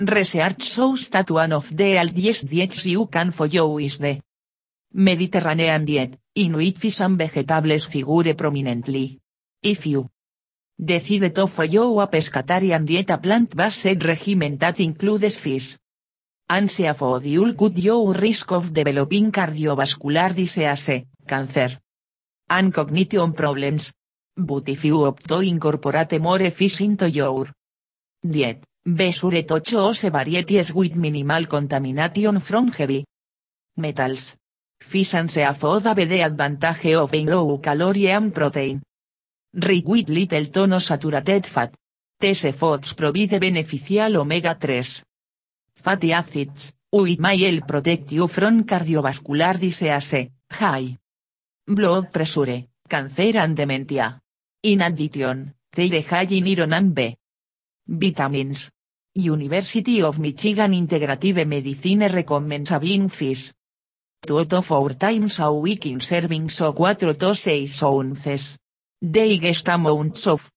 Research shows that one of the healthiest diets you can follow is the Mediterranean diet, in which fish and vegetables figure prominently. If you decide to follow a pescatarian diet a plant-based regimen that includes fish, and seafood you'll cut your risk of developing cardiovascular disease, cancer, and cognition problems. But if you opt to incorporate more fish into your diet, be sure to choose varieties with minimal contamination from heavy metals. Fish and seafood have the advantage of being low calorie and protein. Rich with little tono saturated fat. These foods provide beneficial omega-3 fatty acids, which may protect you from cardiovascular disease, high blood pressure, cancer and dementia. In addition, they high in iron and B. Vitamins. University of Michigan Integrative Medicine recommends having fish. Two to four times a week in servings o 4 to 6 ounces. They get amounts of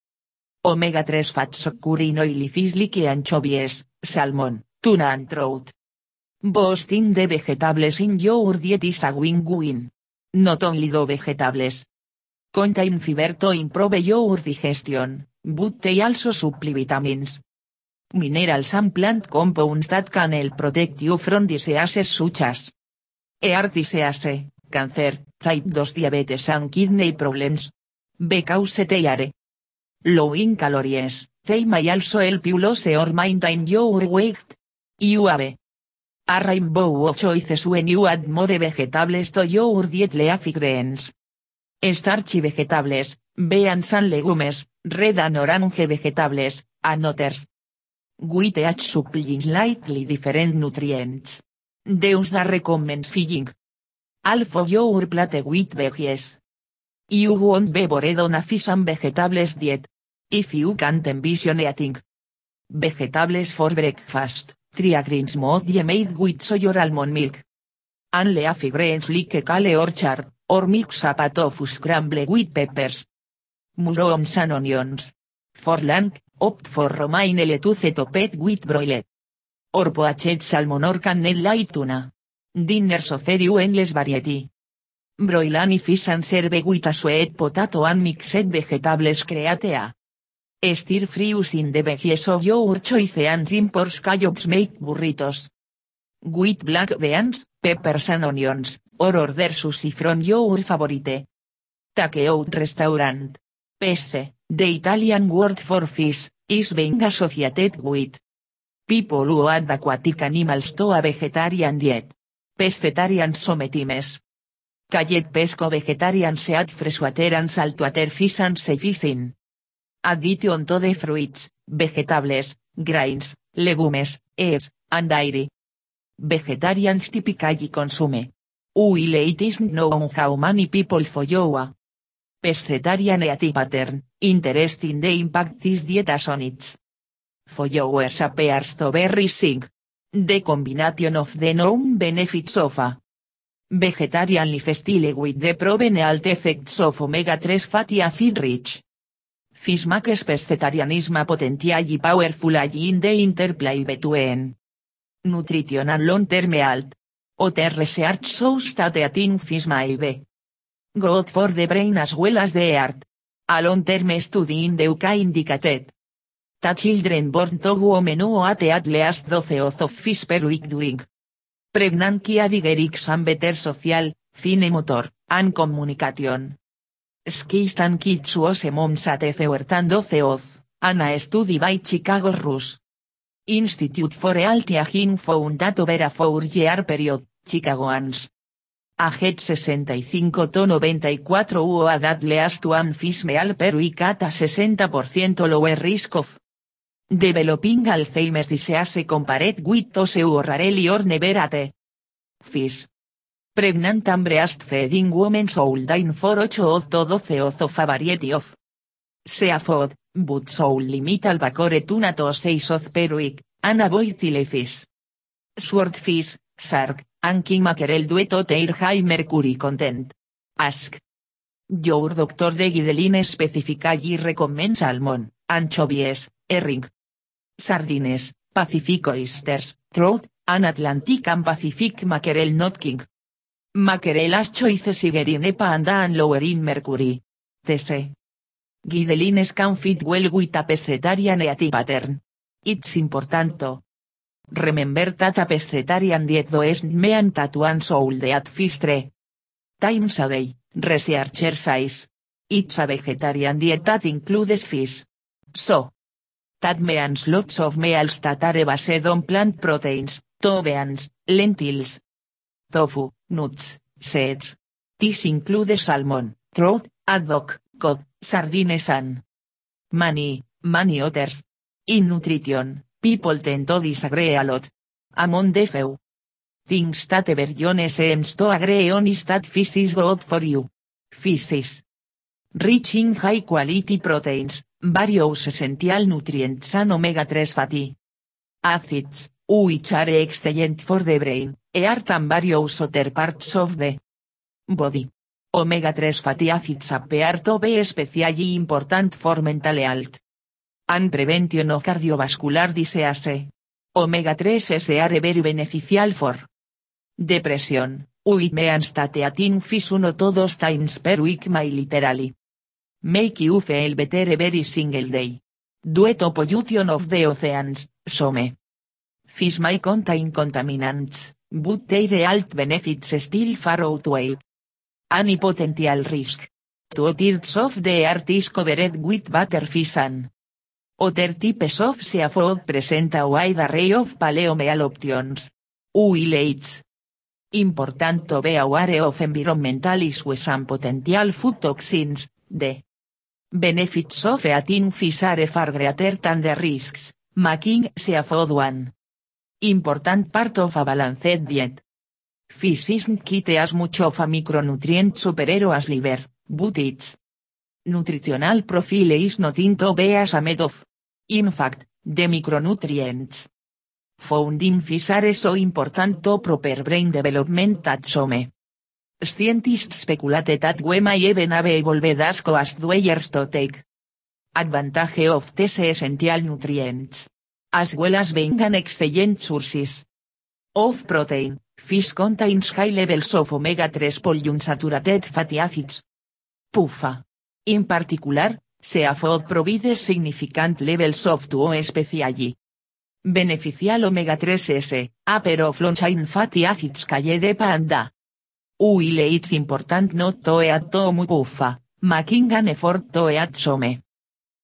omega-3 fats occur in oily fish like anchovies, salmon, tuna and trout. Boosting the vegetables in your diet is a win-win. Not only do vegetables contain fiber to improve your digestion, but they also supply vitamins, minerals and plant compounds that can help protect you from diseases such as disease, cancer, type 2 diabetes and kidney problems. Because they are low in calories, they may also help you lose or maintain your weight. You have a rainbow of choices when you add more vegetables to your diet leafy greens. Starchy vegetables, beans and legumes, red and orange vegetables, and others. With each supplying slightly different nutrients. Deus da recommends filling. Of your plate with veggies. You won't be bored on a fish and vegetables diet. If you can't envision eating vegetables for breakfast, try a green smoothie made with soy or almond milk. And leafy greens like kale or chard, or mix a tofu scramble with peppers. Mushrooms and onions. For lunch, opt for romaine lettuce topped with broiled. Or poached salmon or canned light tuna. Dinners offer you endless variety. Broil any fish and serve with a sweet potato and mixed vegetables create a stir fry using the veggies of your choice and simple scallops make burritos. With black beans, peppers and onions, or order sushi from your favorite takeout restaurant. Pesce, the Italian word for fish, is being associated with people who add aquatic animals to a vegetarian diet. Pescetarians sometimes Cayet pesco vegetarians eat freshwater and saltwater fish and seafish Addition to the fruits, vegetables, grains, legumes, eggs, and dairy. Vegetarians typically consume. While it is known how many people follow a pescetarian pattern, interesting the impact this diet has on its followers appears to be rising. The combination of the known benefits of a vegetarian lifestyle with the proven health effects of omega-3 fatty acid rich fish makes pescetarianism potentially powerful in the interplay between nutrition and long-term health. Other research shows that eating fish may be good for the brain as well as the heart. A long-term study in the UK indicated that children born to women who ate at least 12 oz of fish per week during had and better social, fine motor, and communication. Skills and kids was moms at and 12 oz, and a study by Chicago Rus. Institute for Health Aging found that over a four-year period, Chicagoans. Aged 65 to 94 u at least one fish meal per week at a 60% lower risk of developing Alzheimer's disease compared with those who rarely or never ate fish. Pregnant and breastfeeding women should dine for 8 of to 12 oz of a variety of seafood, but should limit albacore tuna to 6 oz per week, and avoid fish. Swordfish, shark, and king mackerel due to their high mercury content. Ask. Your doctor de Gideline specifically recommends salmon, anchovies, herring, sardines, Pacific oysters, trout, an Atlantic and Pacific mackerel not king. Mackerel as choice sigerine panda and lower in mercury. T.C. Guidelines can fit well with a pescetarian eating pattern. It's important remember that a pescetarian diet doesn't mean that one soul at fish times a day, researcher says. It's a vegetarian diet that includes fish. So. That means lots of meals that are based on plant proteins, beans, lentils, tofu, nuts, seeds. This includes salmon, trout, haddock, cod, sardines and many, many others. In nutrition, people tend to disagree a lot. Among the few things that everyone seems to agree on is that fish is good for you. Fish is rich in high quality proteins, various essential nutrients and omega-3 fatty acids, which are excellent for the brain, heart and various other parts of the body. Omega-3 fatty acids appear to be especially important for mental health and prevention of cardiovascular disease. Omega-3 is are very beneficial for depression, which means that eating fish uno todos times per week may literally make you feel better every single day. Due to pollution of the oceans, some fish may contain contaminants, but their health benefits still far outweigh any potential risk. Two-thirds of the earth is covered with butterfish and other types of seafood present a wide array of paleomeal options. Will it's important to be aware of environmental issues and potential food toxins, the benefits of eating fish are far greater than the risks, making seafood one important part of a balanced diet. Fish isn't kit as much of a micronutrient superhero as liver, but its nutritional profile is not into be as a med of. In fact, the micronutrients found in fish are so important to proper brain development that some scientists speculate that we may even have evolved as coast dwellers to take advantage of these essential nutrients, as well as being an excellent sources of protein. Fish contains high levels of omega-3 polyunsaturated fatty acids. PUFA. In particular, seafood provides significant levels of two especially beneficial omega-3s, a pair of long-chain fatty acids de panda. While it's important not to eat too much PUFA, making an effort to eat some.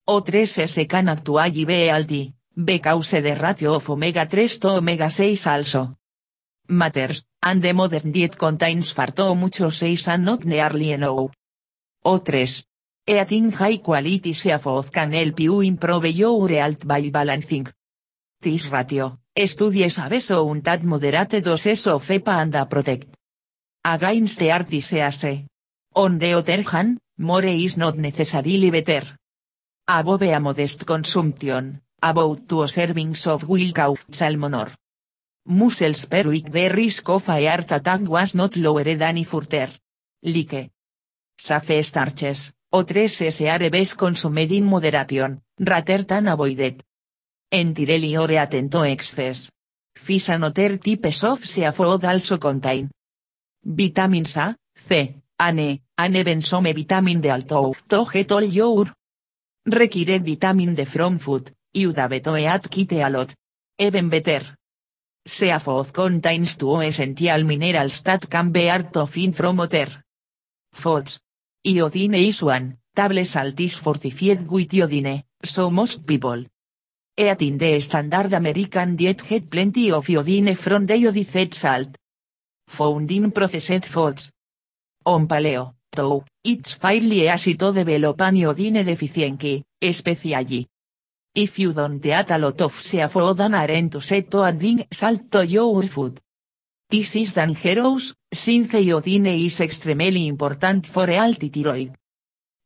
O3s can actually be healthy, because the ratio of omega-3 to omega-6 also matters, and the modern diet contains far too much O6 and not nearly enough. O3. Eating high quality seafood can help you improve your health by balancing this ratio. Studies have shown that moderate doses of EPA and protect against the heart disease. On the other hand, more is not necessarily better. Above a modest consumption, about two servings of wild caught salmon or mussels per week the risk of a heart attack was not lowered any further. Like. Safe starches, o 3 SR best consumed in moderation, rather than avoided. Entirely or atento excess. Fish and other types of seafood also contain vitamins A, C, Ane, and even some vitamin D although to get all your required vitamin D from food, you have to eat kit a lot. Even better. Seafood contains two essential minerals that can be hard to find from other foods. Iodine is one, table salt is fortified with iodine, so most people eating the standard American diet get plenty of iodine from the iodized salt. Found in processed foods. On paleo, though, it's fairly easy to develop an iodine deficiency, especially if you don't eat a lot of seafood and aren't set to adding salt to your food. This is dangerous, since iodine is extremely important for healthy thyroid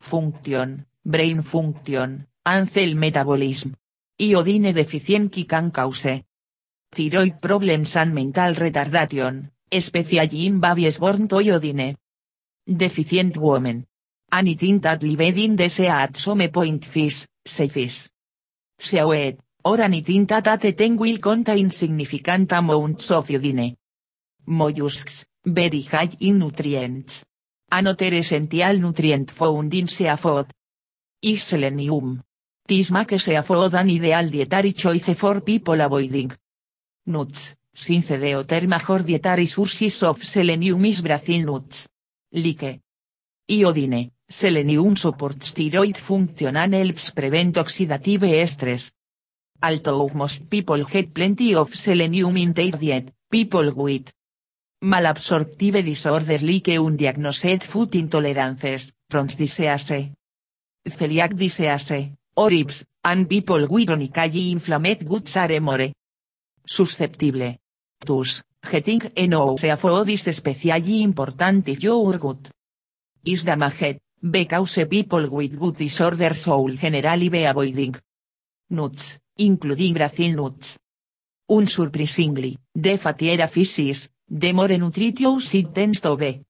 function, brain function, and cell metabolism. Iodine deficiency can cause thyroid problems and mental retardation, especially in babies born to iodine deficient women. Anything that lived in at some point fish, say fish. Seaweed, or anything that at will contain significant amounts of iodine. Mollusks, very high in nutrients. Another essential nutrient found in seafood. Is selenium. This makes seafood an ideal dietary choice for people avoiding nuts, since the other major dietary sources of selenium is Brazil nuts. Like iodine, selenium supports thyroid function and helps prevent oxidative stress. Although most people get plenty of selenium in their diet, people with malabsorptive disorders like undiagnosed food intolerances, Crohn's disease, celiac disease, or hips, and people with chronically inflamed guts are more susceptible. Thus, getting eno seafood is especially important if your gut is damaged, because people with gut disorders should generally be avoiding nuts, including Brazil nuts. Unsurprisingly, the fattier fishes, the more nutritious it.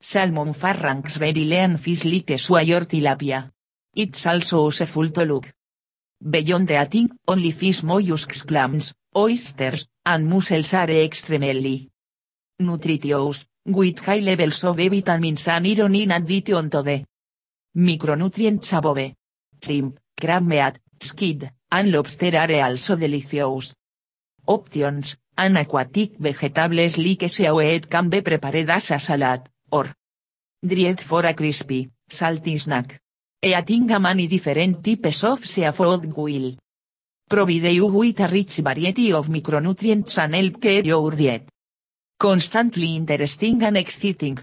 Salmon farranks very lean fish like tilapia. It's also useful to look beyond the eating, only fish mollusks clams, oysters, and mussels are extremely nutritious, with high levels of vitamins and iron in addition to the micronutrients above. Shrimp, crab meat, squid, and lobster are also delicious. Options, and aquatic vegetables like seaweed can be prepared as a salad, or dried for a crispy, salty snack. Eating a many different types of seafood will provide you with a rich variety of micronutrients and help keep your diet constantly interesting and exciting.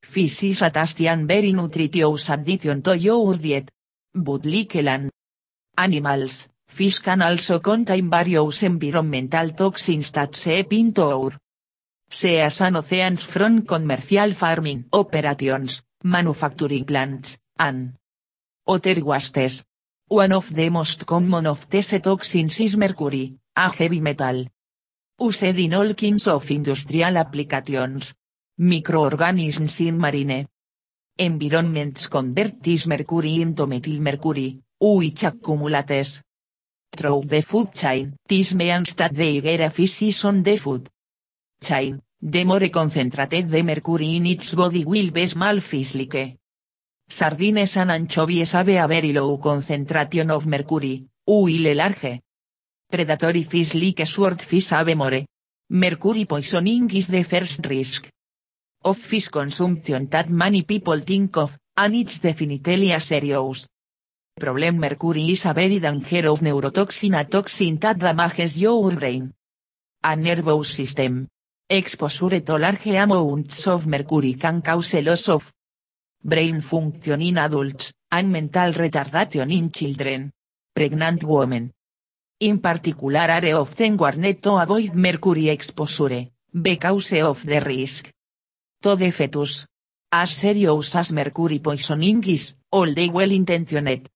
Fish is a tasty and very nutritious addition to your diet. But like land animals, fish can also contain various environmental toxins that seep into our seas and oceans from commercial farming operations, manufacturing plants, and other wastes. One of the most common of these toxins is mercury, a heavy metal. Used in all kinds of industrial applications. Microorganisms in marine environments convert this mercury into methylmercury, which accumulates through the food chain. This means that the higher fish is on the food chain, the more concentrated the mercury in its body will be small fish like Sardines and anchovies have a very low concentration of mercury, while large predatory fish like swordfish have more. Mercury poisoning is the first risk of fish consumption that many people think of, and it's definitely a serious problem. Mercury is a very dangerous neurotoxin a toxin that damages your brain and nervous system. Exposure to large amounts of mercury can cause loss of brain function in adults, and mental retardation in children. Pregnant women. In particular are often warned to avoid mercury exposure, because of the risk to the fetus. As serious as mercury poisoning is, although well intentioned.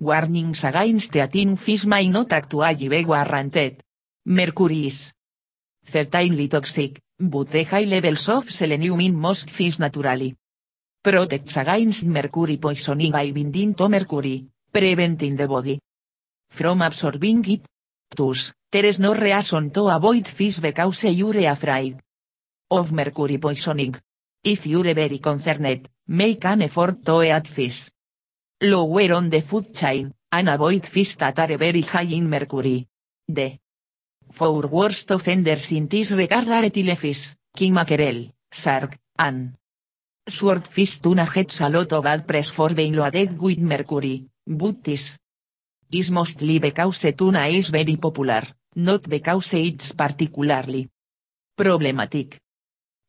Warnings against eating fish may not actually be warranted. Mercury is certainly toxic, but the high levels of selenium in most fish naturally protects against mercury poisoning by binding to mercury, preventing the body from absorbing it. Thus, there is no reason to avoid fish because you're afraid of mercury poisoning. If you're very concerned, make an effort to eat fish. Lower on the food chain, and avoid fish that are very high in mercury. The four worst offenders in this regard are king mackerel, shark, and Swordfish tuna gets a lot of bad press for being loaded with mercury, but this is mostly because tuna is very popular, not because it's particularly problematic.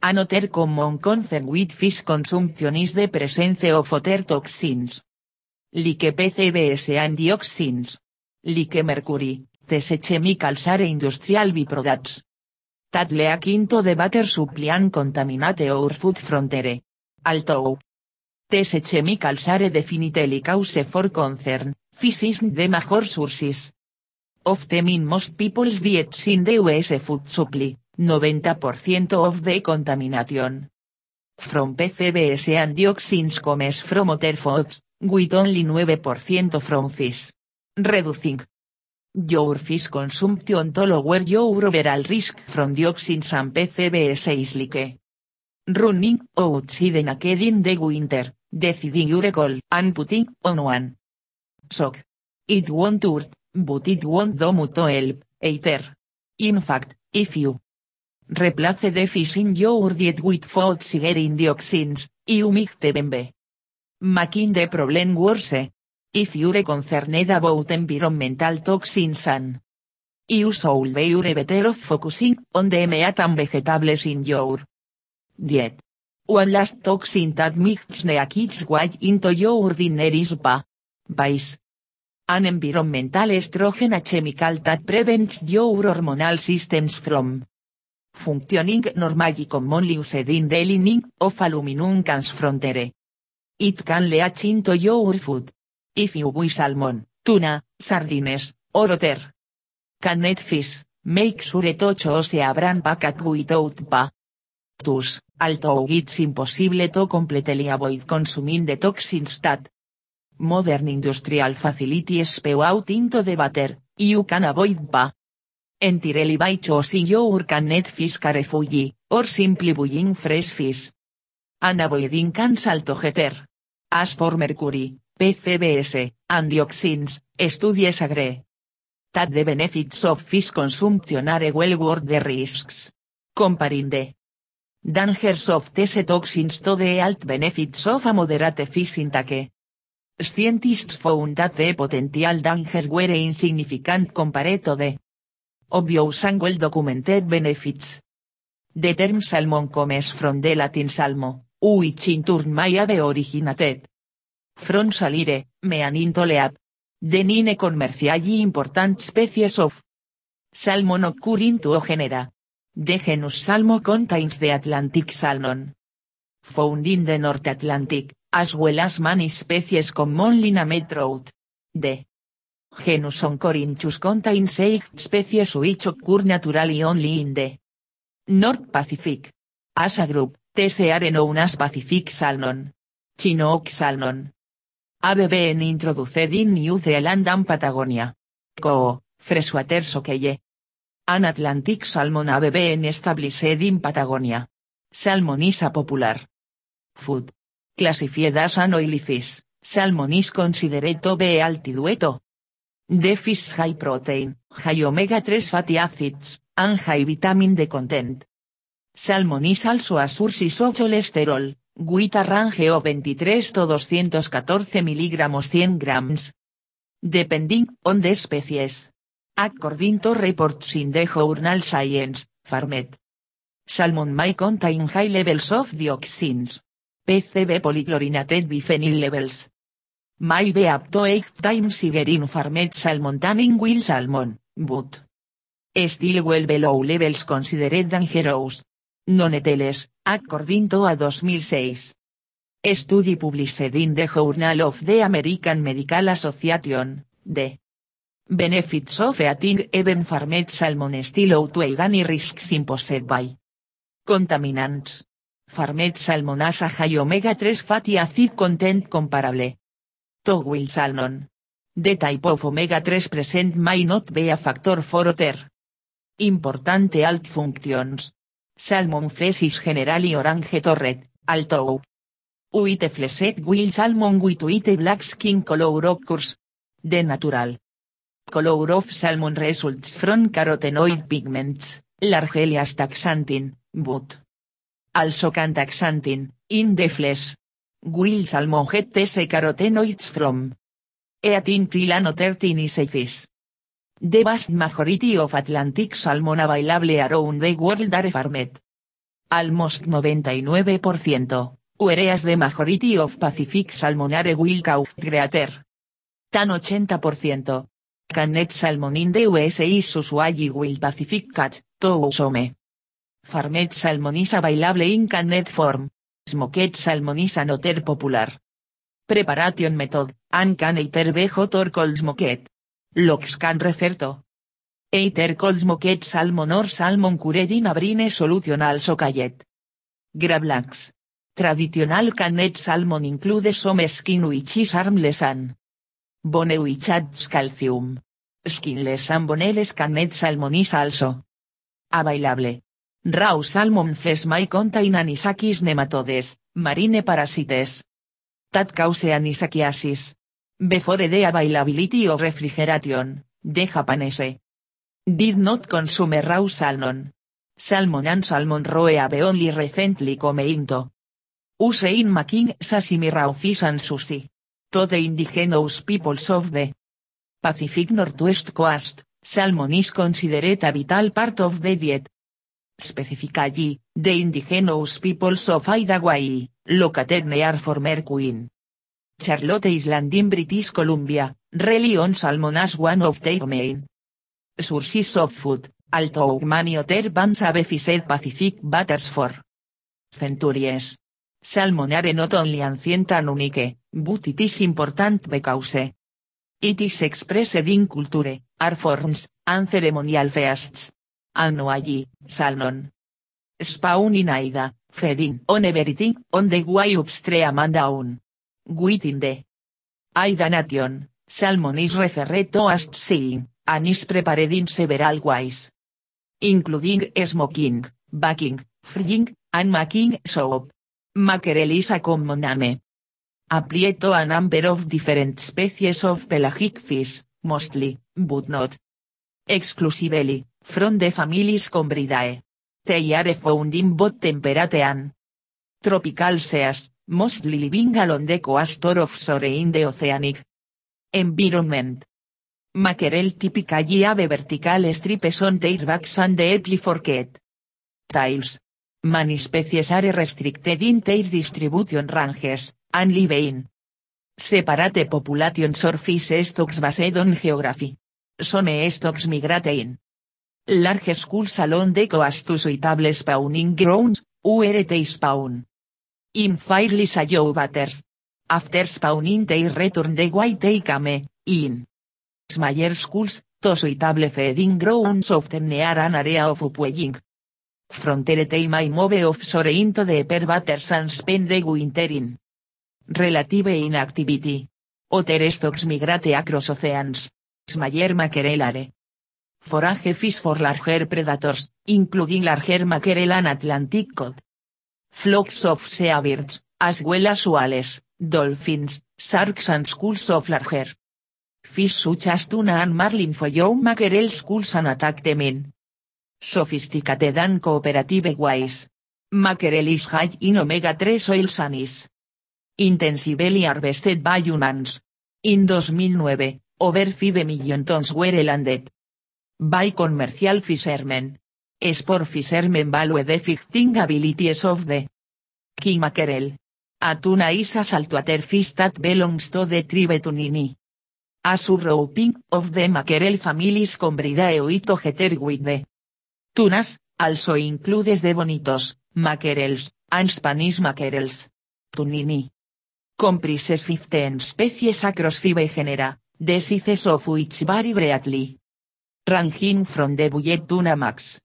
Another common concern with fish consumption is the presence of other toxins. Like PCBs and dioxins. Like mercury, these chemicals are industrial byproducts. That leak into the water supply and contaminate our food frontier. Although these chemicals are definitely cause for concern, fish is the major sources of them in most people's diets in the US food supply, 90% of the contamination from PCBs and dioxins comes from other foods, with only 9% from fish. Reducing Your fish consumption to lower your overall risk from dioxins and PCBs is like running outside naked in the winter, deciding your call and putting on one sock. It won't hurt, but it won't do much help, either. In fact, if you replace the fish in your diet with food in dioxins, you make them be making the problem worse. If you're concerned about environmental toxins and you should be better off focusing on the meat and vegetables in your diet. One last toxin that makes the kids way into your dinner is pa. Vice. An environmental estrogen a chemical that prevents your hormonal systems from functioning normally commonly used in the lining of aluminum cans frontiere. It can leach into your food. If you buy salmon, tuna, sardines, or otter. Canned fish, make sure to choose a brand packed without pa. Thus, although it's impossible to completely avoid consuming the toxins that modern industrial facilities spew out into the water, you can avoid pa. Entirely by choosing your canned fish carefully, or simply buying fresh fish. And avoiding cans altogether. As for mercury, PCBS, and dioxins, studies agree that the benefits of fish consumption are well worth the risks. Comparing the dangers of these toxins to the health benefits of a moderate fish intake. Scientists found that the potential dangers were insignificant compared to the obvious and documented benefits. The term salmon comes from the Latin salmo, which in turn may have originated from salire, meanintoleab. The nine commercially important species of salmon occurring to genera. The genus Salmo contains the Atlantic salmon. Found in the North Atlantic, as well as many species commonly named trout. The genus Oncorhynchus contains eight species which occur naturally only in the North Pacific. As a group, these are Pacific salmon. Chinook salmon. ABBN introduced in New Zealand and Patagonia. Co. Freshwater Sockeye. An Atlantic salmon ABBN established in Patagonia. Salmon is a popular food. Classified as an oily fish, salmon considered be altidueto. The fish high protein, high omega-3 fatty acids, and high vitamin D content. Salmon is also a source of cholesterol, with a range of 23 to 214 mg 100 grams. Depending on the species. According to reports in the journal Science, Farmet. Salmon may contain high levels of dioxins. PCB polychlorinated biphenyl levels. May be up to 8 times higher in farmed salmon than in wild salmon, but still well below levels considered dangerous. Noneteles, according to a 2006. Study published in the Journal of the American Medical Association, the benefits of eating even farmed salmon still outweigh any risks imposed by contaminants. Farmed salmon has a high omega-3 fatty acid content comparable to wild salmon. The type of omega-3 present may not be a factor for other important health functions. Salmon flesh is generally orange to red, although white fleshed wild salmon with white black skin color occurs. The natural color of salmon results from carotenoid pigments, largely astaxanthin, but also cantaxanthin, in the flesh. Wild salmon get these carotenoids from eating krill and other tiny fish. The vast majority of Atlantic salmon available around the world are farmed. Almost 99%, whereas the majority of Pacific salmon are wild caught greater tan 80%. Canned salmon in the USA is usually wild Pacific catch, to some. Farmed salmon is available in canned form. Smoked salmon is another popular preparation method, and can either hot or cold smoked. Locks can refer to Either cold smoked salmon or salmon cured in a brine solution also called Gravlax. Traditional canned salmon include some skin which is harmless and bone which adds calcium. Skinless salmoneles canet salmonis also. Available. Raw salmon flesh may contain anisakis nematodes, marine parasites. That cause anisakiasis. Before the availability of refrigeration, the Japanese did not consume raw salmon. Salmon and salmon roe have only recently come into use in making sashimi raw fish and sushi. To the indigenous peoples of the Pacific Northwest Coast, salmon is considered a vital part of the diet. Specifically, the indigenous peoples of Hawaii, located near former Queen Charlotte Island in British Columbia, rely on salmon as one of their main sources of food, although many other bands have fished Pacific waters for centuries. Salmon are not only ancient and unique, but it is important because it is expressed in culture, art forms, and ceremonial feasts. Annually, salmon spawn in Aida, feeding on everything on the way upstream and down. Within the Aida nation, salmon is as seeing, and is prepared in several ways. Including smoking, baking, frying, and making soap. Mackerel is a common name. Apply to a number of different species of pelagic fish, mostly, but not exclusively, from the families Combridae. They are found in both temperate and tropical seas, mostly living along the coast or offshore in the oceanic environment. Mackerel typically have vertical stripes on their backs and deeply forked tails. Many are restricted in their distribution ranges, and live in separate populations or fish stocks based on geography. Some stocks migrate in large schools along the coast to suitable spawning grounds, where they spawn in fairly shallow waters. After spawning they return the way they came, in smaller schools, to suitable feeding grounds often near an area of upwelling. Frontier they may move offshore into the upper waters and spend the winter in relative inactivity. Other stocks migrate across oceans. Smaller mackerel are forage fish for larger predators, including larger mackerel and Atlantic cod flocks of seabirds, as well as whales, dolphins, sharks and schools of larger fish such as tuna and marlin follow mackerel schools and attack them in sophisticated and cooperative ways. Mackerel is high in omega-3 oils and is intensively harvested by humans. In 2009, over 5 million tons were landed by commercial fishermen, Sport fishermen value the fishing abilities of the king mackerel. A tuna is a that belongs to the tribe Tunini. A surrounding of the mackerel families Combridae oitogeter with the tunas, also includes the bonitos, mackerels, and Spanish mackerels. Tunini. Comprises 15 species across five genera, the of which vary greatly. Ranging from the bullet tuna max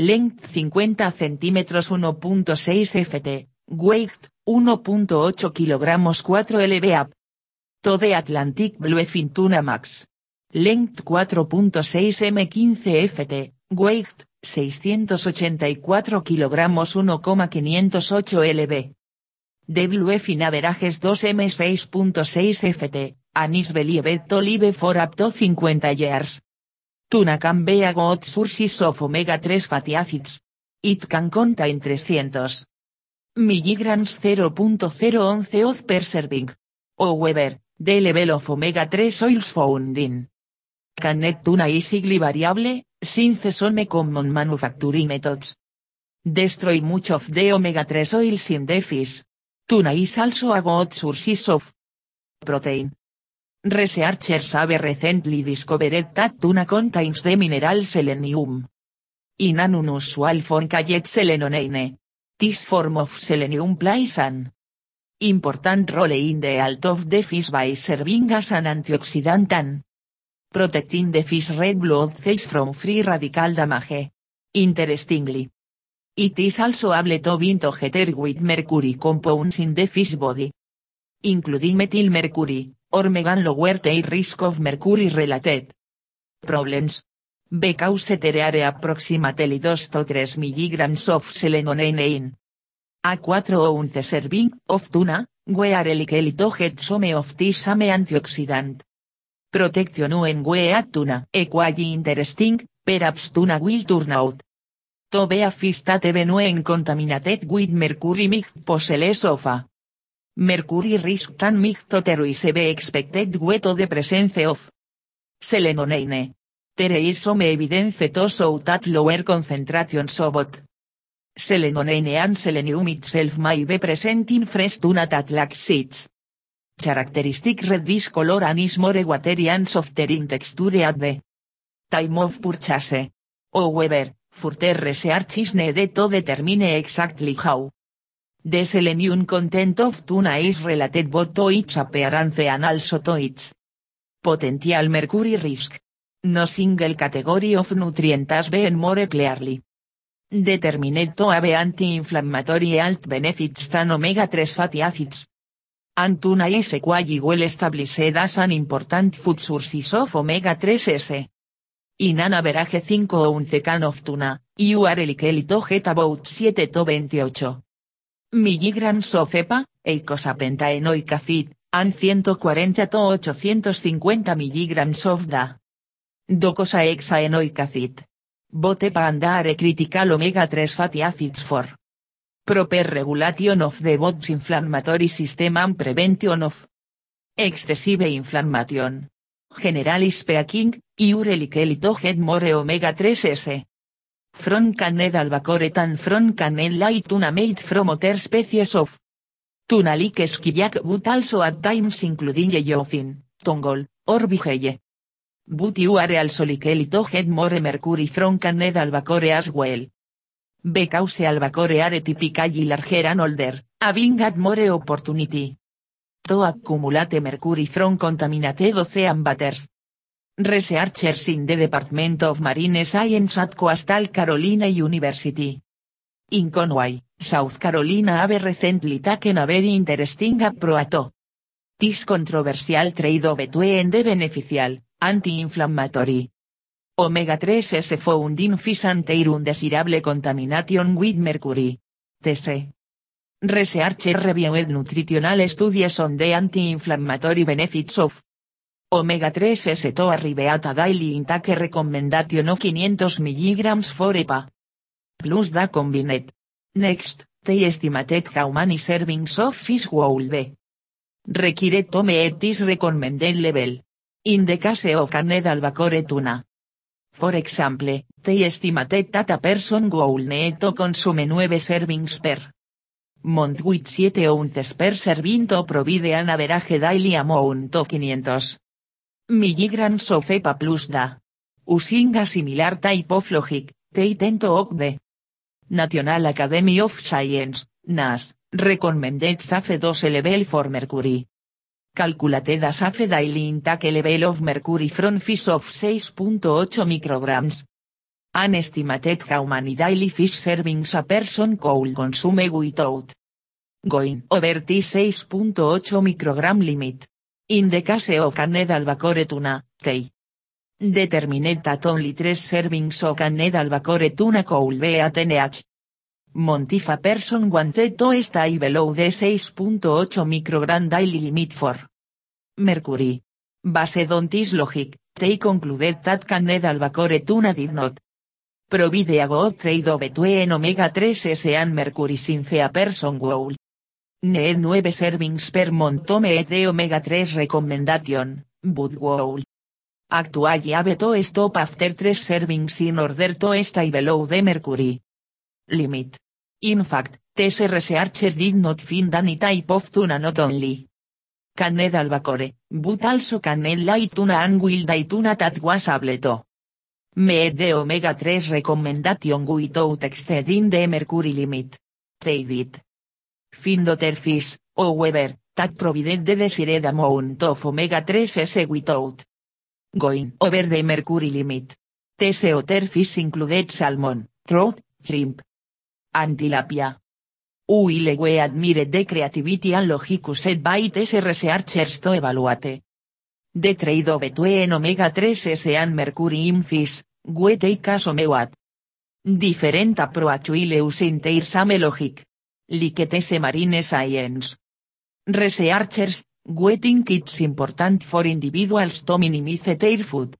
length 50 cm 1.6 ft, weight, 1.8 kg 4 lb. Tode Atlantic Bluefin Tuna Max. Length 4.6 m 15 ft, weight, 684 kg 1,508 lb. De Bluefin Averages 2 m 6.6 ft, Anis Believet Olive for up to 50 years. Tuna can be a good sources of omega-3 fatty acids. It can contain 300 milligrams 0.011 oz per serving. However, the level of omega-3 oils found in canned tuna is highly variable, since some common manufacturing methods destroy much of the omega-3 oils in the. Tuna is also a good source of protein. Researchers have recently discovered that tuna contains the mineral selenium. In an unusual form called selenonene. This form of selenium plays an important role in the health of the fish by serving as an antioxidant and protecting the fish red blood cells from free radical damage. Interestingly, it is also able to bind together with mercury compounds in the fish body, including methyl mercury, or megan lower the risk of mercury related Problems. Because tereare approximately 2 to 3 mg of selenonein. A4 ounce serving of tuna, where elikelitoget some of this same antioxidant. Protection when we at tuna. Equally interesting, perhaps tuna will turn out. To be a fish that contaminated with mercury mig possele of Mercury risk can mig to be expected wet the presence of selenoneine. There is some evidence to show that lower concentrations of both selenoneine and selenium itself may be present in fresh tuna that lacks seeds. Characteristic red color and is more watery and softer in texture at the time of purchase. However, further research is needed to determine exactly how the selenium content of tuna is related both to its appearance and also to potential mercury risk. No single category of nutrients has been more clearly determined to have anti-inflammatory health benefits than omega-3 fatty acids. And tuna is equally well established as an important food source of omega-3s. In an average 5 ounce can of tuna, you are likely to get about 7 to 28 milligrams of EPA, eicosapentaenoic acid, and 140 to 850 milligrams of DA. Docosahexaenoic acid. Both EPA and are critical omega-3 fatty acids for proper regulation of the body's inflammatory system and prevention of excessive inflammation. Generally speaking, you likely to more omega-3s. From canned albacore and from canned light tuna made from other species of tuna like skiviak but also at times including yellowfin, tongol, or vigeye. But you are also likely to get more mercury from canned albacore as well. Because albacore are typically larger and older, having had more opportunity to accumulate mercury from contaminated ocean waters. Researchers in the Department of Marine Science at Coastal Carolina University. In Conway, South Carolina have recently taken a very interesting approach this controversial trade between the beneficial, anti-inflammatory omega-3 is found in fish and their undesirable contamination with mercury. TC. Researcher reviewed nutritional studies on the anti-inflammatory benefits of Omega 3 S to arribeata daily intake recommendation of 500 mg for EPA. Plus da combined. Next, they estimated how many servings of fish would be. Require to meet this recommended level. In the case of canned albacore tuna. For example, they estimated that a person would need to consume 9 servings per month with 7 ounces per serving to provide an average daily amount of 500 milligrams of EPA plus da. Using a similar type of logic, they National Academy of Science, NAS, recommended safe dose level for mercury. Calculated as safe daily intake level of mercury from fish of 6.8 micrograms. An estimated how many daily fish servings a person could consume without going over the 6.8 microgram limit. In the case albacore tuna, they determined that only 3 servings of canned albacore tuna could be at NH. Montifa person wanted to stay below the 6.8 microgram daily limit for mercury. Based on this logic, they concluded that canned albacore tuna did not provide a good trade between omega-3s and mercury since a person would Need 9 servings per month de omega 3 recommendation, but wow. Actually have to stop after 3 servings in order to stay below the mercury limit. In fact, these researchers did not find any type of tuna not only canned albacore, but also canned light tuna and wild tuna that was able to meet the omega 3 recommendation without exceeding the mercury limit. They did. Findoter fish, however, that provided the desired amount of omega-3s without going over the mercury limit. These other fish included salmon, trout, shrimp, and tilapia. Uile we admired the creativity and logic used by these researchers to evaluate The trade between omega-3s and mercury in fish, we take as omewat. Different approach will use inteir same logic. Like marine science. Researchers, think it's important for individuals to minimize their food.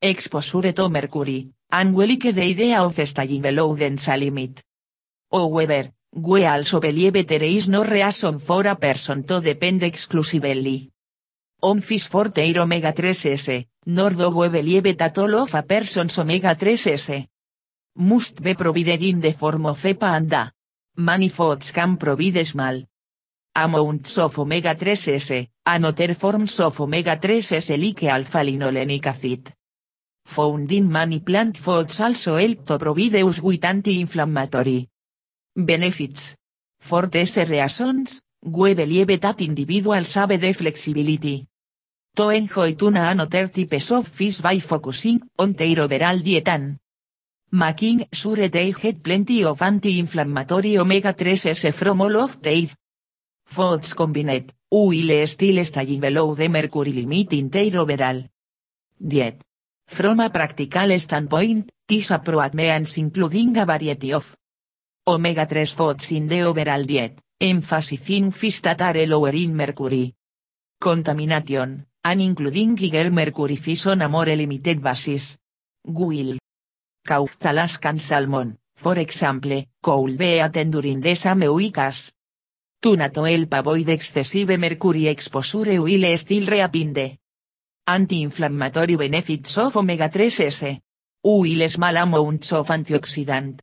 Exposure to mercury, and we idea of staying below the limit. However, we also believe there is no reason for a person to depend exclusively on fish for their omega-3s, nor do we believe that all of a person's omega-3s must be provided in the form of EPA and A. Many foods can provide small amounts of omega-3s, and other forms of omega-3s like alpha-linolenic acid. Found in many plant foods also help to provide us with anti-inflammatory benefits. For these reasons, we believe that individuals have flexibility to enjoy tuna and other types of fish by focusing on their overall diet making sure they get plenty of anti-inflammatory omega-3s from all of their foods combined, while still staying below the mercury limit in their overall diet. From a practical standpoint, this approach means including a variety of omega-3 foods in the overall diet, emphasizing fish that are lower in mercury contamination, and including giger mercury fish on a more limited basis. Will. Caught Alaskan salmon, for example, could be eaten during. Tuna to help excessive mercury exposure while still reaping the anti-inflammatory benefits of omega-3s. While small amounts of antioxidant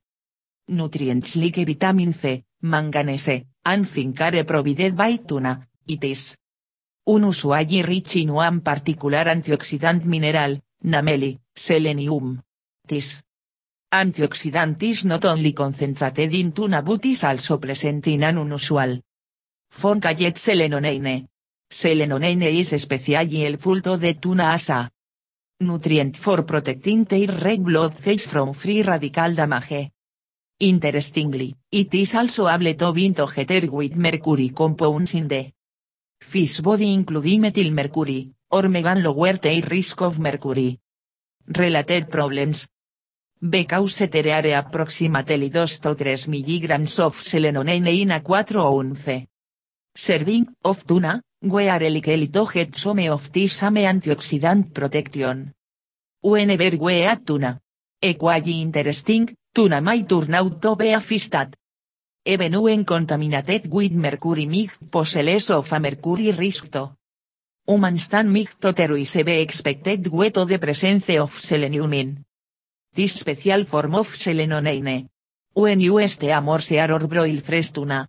nutrients like vitamin C, manganese, and zinc provided by tuna, it is un usually rich in one particular antioxidant mineral, namely, selenium. This antioxidant is not only concentrated in tuna but is also present in an unusual form called selenonene. Selenonene is especially helpful to the tuna as a nutrient for protecting their red blood cells from free radical damage. Interestingly, it is also able to bind together with mercury compounds in the fish body including methylmercury, or megan lower their risk of mercury. Related problems. Because there are approximately 2 to 3 mg of selenonene in a 4 11 serving of tuna, we are likely to get some of this same antioxidant protection. Whenever we add tuna. Equally interesting, Tuna might turn out to be a fish that even when contaminated with mercury mig pose less of a mercury risk to humans than mig to be expected with the presence of selenium in this special form of selenonene. When you stay more sear or broil fresh tuna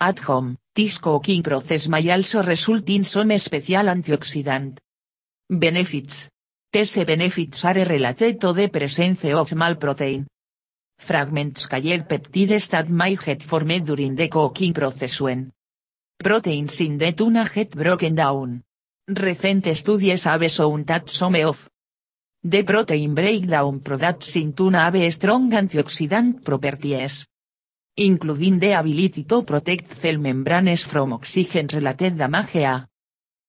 at home, this cooking process may also result in some special antioxidant benefits. These benefits are related to the presence of small protein Fragments called peptides that might get formed during the cooking process when proteins in the tuna get broken down. Recent studies have shown that some of the protein breakdown products in tuna have strong antioxidant properties, including the ability to protect cell membranes from oxygen-related damage a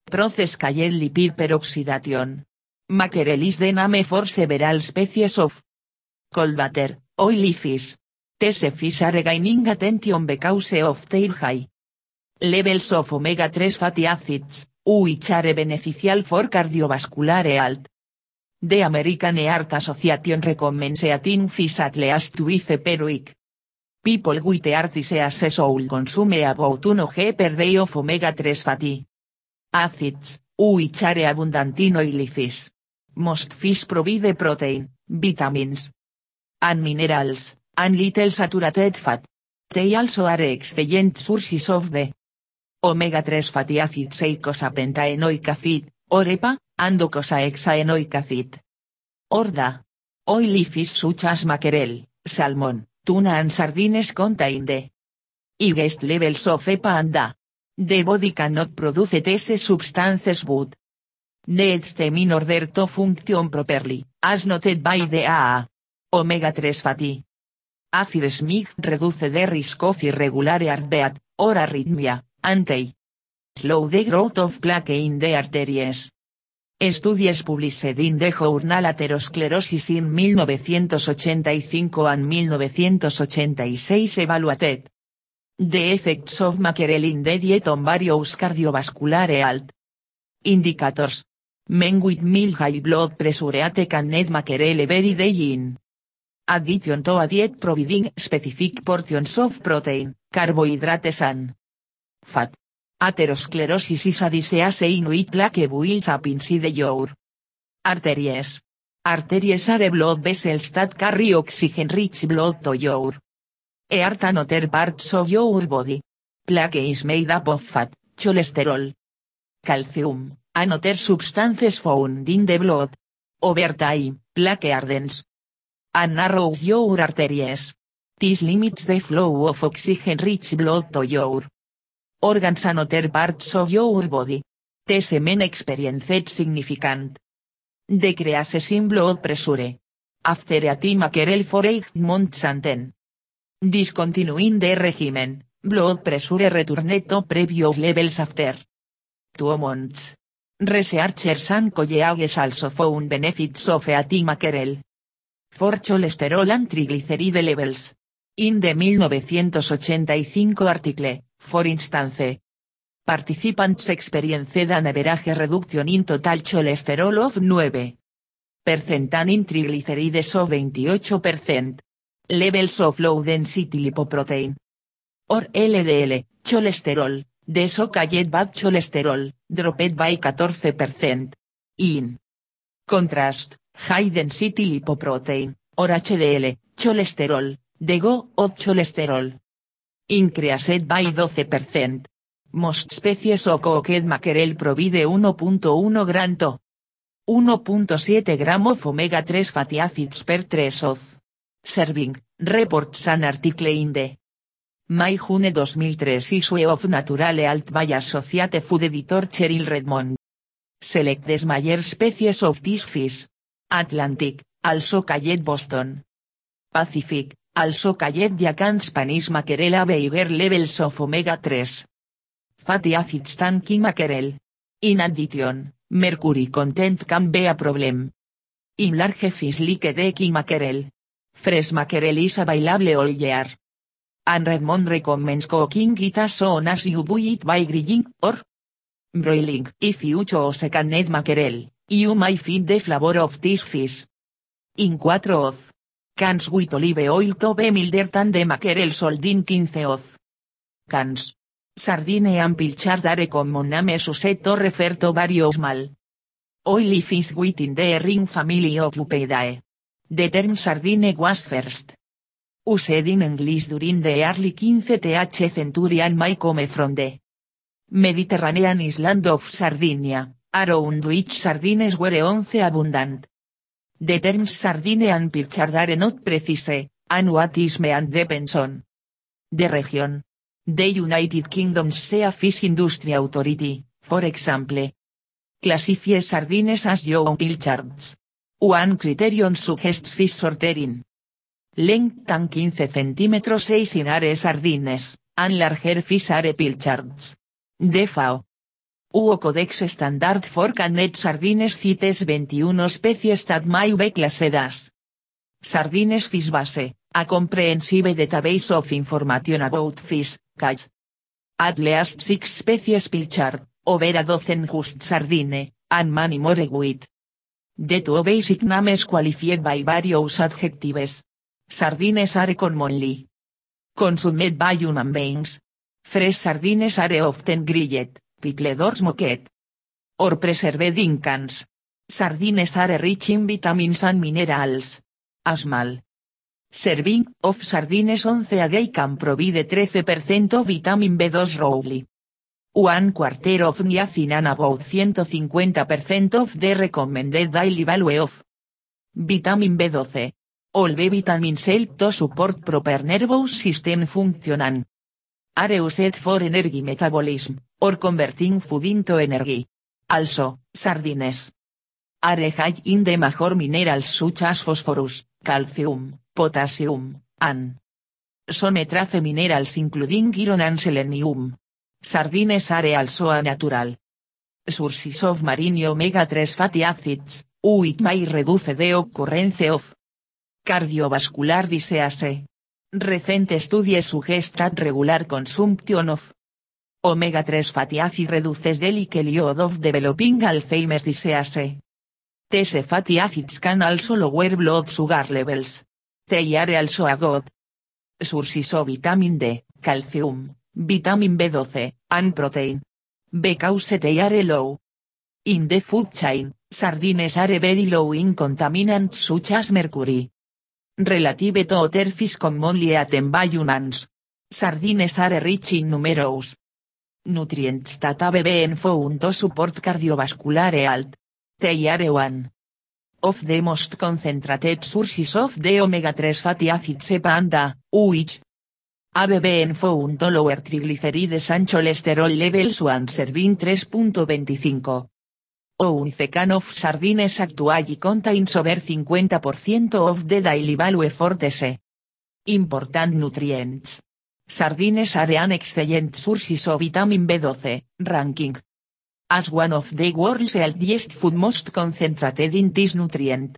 process called lipid peroxidation. Mackerel is the name for several species of cold water, Oily fish. These fish are gaining attention because of their high levels of omega-3 fatty acids, which are beneficial for cardiovascular health. The American Heart Association recommends eating fish at least twice per week. People with heart disease should consume about 1 g per day of omega-3 fatty acids, which are abundant in oily fish. Most fish provide protein, vitamins, and minerals, and little saturated fat. They also are excellent sources of the omega-3 fatty acids eicosapentaenoic acid, or EPA, and docosahexaenoic acid. Orda. Oily fish such as mackerel, salmon, tuna and sardines contain the highest levels of EPA and A. The body cannot produce these substances but needs them in order to function properly, as noted by the AA. Omega-3 fatty acids mig reduce the risk of irregular heartbeat, or arrhythmia, anti slow the growth of plaque in the arteries. Estudies published in the Journal Atherosclerosis in 1985 and 1986 evaluated. The effects of mackerel in the diet on various cardiovascular health indicators. Men with mild high blood pressure ate can net mackerel every day in addition to a diet providing specific portions of protein, carbohydrates and fat. Atherosclerosis is a disease in which plaque builds up inside your arteries. Arteries are blood vessels that carry oxygen-rich blood to your heart and other parts of your body. Plaque is made up of fat, cholesterol, calcium, and other substances found in the blood. Over time, plaque hardens and narrows your arteries. This limits the flow of oxygen-rich blood to your organs and other parts of your body. This men experienced significant decreases in blood pressure. After a time for 8 months and then discontinuing the regimen, blood pressure returned to previous levels after 2 months. Researchers and colleagues also found benefits of a time mackerel for cholesterol and triglyceride levels. In the 1985 article, for instance, participants experienced an average reduction in total cholesterol of 9% and in triglycerides of 28%. Levels of low density lipoprotein or LDL, cholesterol, de so-called bad cholesterol, dropped by 14%. In contrast, high density lipoprotein, or HDL, cholesterol, de go of cholesterol. Increased by 12%. Most species of cooked mackerel provide 1.1 gram to 1.7 gram of omega-3 fatty acids per 3 oz. Serving, reports an article in the May June 2003 issue of Natural Health by Associate Food Editor Cheryl Redmond. Select the major species of this fish. Atlantic, also called Boston. Pacific, also called Jacan Spanish mackerel have levels of omega-3 fatty acids than mackerel. In addition, mercury content can be a problem. In large fish like the mackerel. Fresh mackerel is available all year. And Redmond recommends cooking it as soon as you buy it by grilling, or broiling. If you choose canned mackerel, You might feed the flavor of this fish. In 4 oz. Cans with olive oil to be milder than the mackerel sold in 15 oz. Cans. Sardine and pilchard are common names used to refer to mal. Oily fish within the ring family Occupidae. The term sardine was first. Used in English during the early 15th century and may come from the Mediterranean island of Sardinia around which sardines were once abundant. The terms sardine and pilchard are not precise, and what is me and depends on the region. The United Kingdom's Sea Fish Industry Authority, for example, classifies sardines as young pilchards. One criterion suggests fish sortering. Length and 15 cm 6 in are sardines, and larger fish are pilchards. The FAO, Hugo Codex Standard for Canned Sardines cites 21 especies that may be classed Sardines Fish Base, a comprehensive database of information about fish, catch. At least six species pilchard, over a dozen just sardine, and many more with. The two basic names qualified by various adjectives. Sardines are commonly consumed by human beings. Fresh sardines are often grilled, pickled moquette. Or preserved in cans. Sardines are rich in vitamins and minerals. Asmal. Serving of sardines 11 a day can provide 13% of vitamin B2 roughly. One quarter of niacin and about 150% of the recommended daily value of vitamin B12. All B vitamins help to support proper nervous system function are used for energy metabolism, or converting food into energy. Also, sardines are high in the major minerals such as phosphorus, calcium, potassium, and some trace minerals including iron and selenium. Sardines are also a natural Sources of marine omega-3 fatty acids, which may reduce the occurrence of cardiovascular disease. Recent studies suggest regular consumption of omega-3 fatty acid reduces the likelihood of developing Alzheimer's disease. These fatty acids can also lower blood sugar levels. They are also a good sources of vitamin D, calcium, vitamin B12, and protein. Because they are low in the food chain, sardines are very low in contaminants such as mercury. Relative to other fish commonly eaten by humans. Sardines are rich in numerous nutrients have been found to support cardiovascular health. They are one of the most concentrated sources of the omega-3 fatty acids panda, which been found to lower triglycerides and cholesterol levels one serving 3.25. Ounce can of sardines actually contains over 50% of the daily value for these important nutrients. Sardines are an excellent sources of vitamin B12, ranking as one of the world's healthiest food most concentrated in this nutrient.